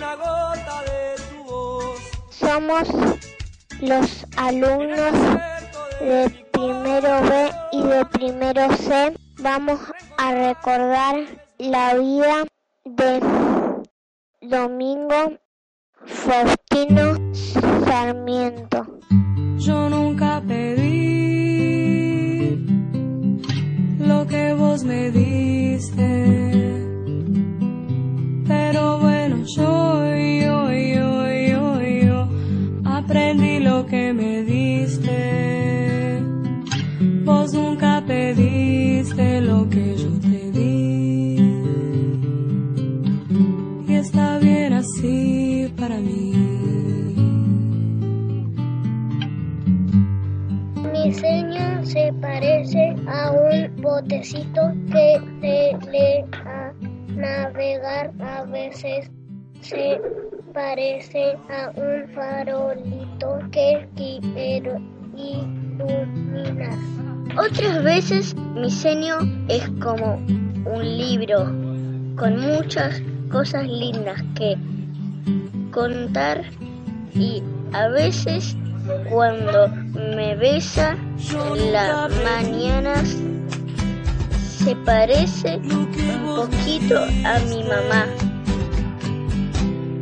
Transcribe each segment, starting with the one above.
una gota de tu voz. Somos los alumnos de primero B y de primero C. Vamos a recordar la vida de Domingo Faustino Sarmiento. Yo nunca pedí lo que vos me diste. Botecito que se lee a navegar. A veces se parece a un farolito que quiero iluminar. Otras veces mi diseño es como un libro con muchas cosas lindas que contar y a veces cuando me besa las mañanas se parece un poquito a mi mamá.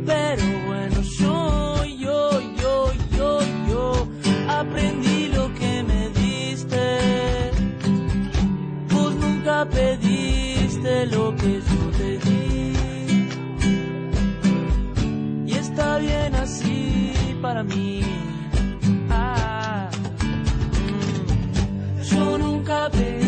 Pero bueno, yo, yo, yo, yo, yo aprendí lo que me diste. Vos nunca pediste lo que yo te di. Y está bien así para mí. Ah, mm. yo nunca pedí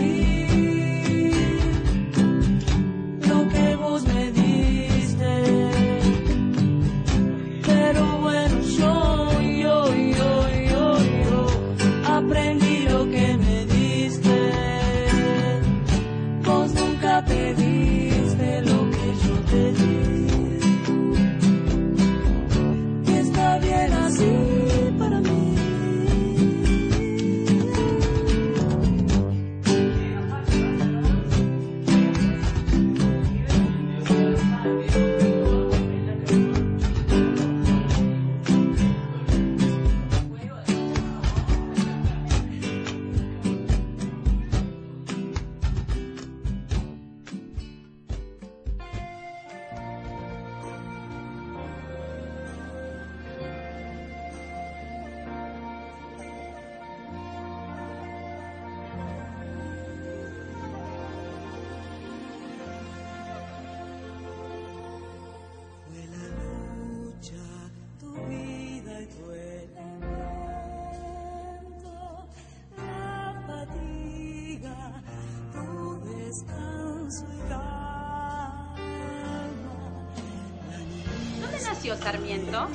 ¿Dónde nació Sarmiento?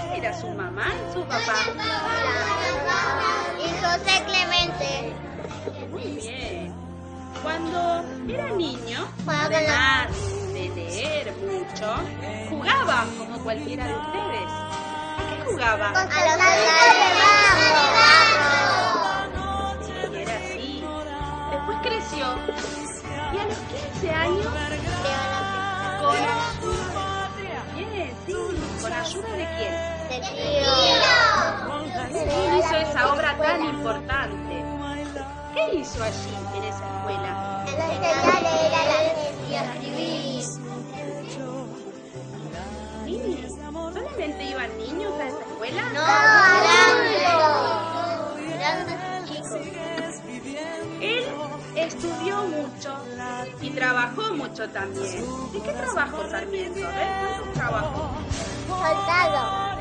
¿Quién era su mamá y su papá? Y José Clemente. Muy bien. Cuando era niño, además de leer mucho, jugaba como cualquiera de ustedes. ¿A qué jugaba? A los ayuda de quién? ¿Quién hizo esa obra tan importante? ¿Qué hizo allí en esa escuela? Sí, ¿Solamente iban niños a esa escuela? No, trabajó mucho también. ¿De qué trabajó ver, ¿cuántos trabajó? Soldado.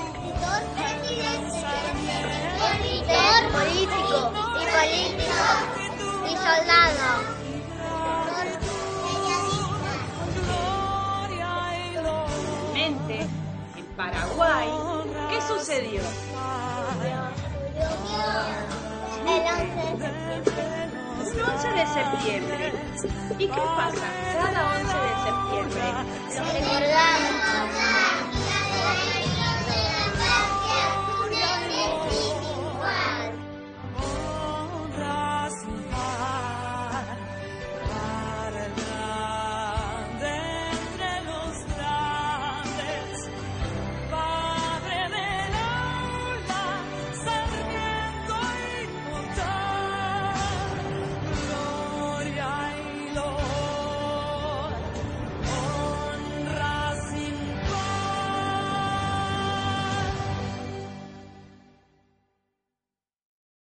Escritor, presidente, escritor, político y político y soldado. Finalmente, en Paraguay, ¿qué sucedió? El 11 de septiembre. Un 11 de septiembre. ¿Y qué pasa cada 11 de septiembre? Recordamos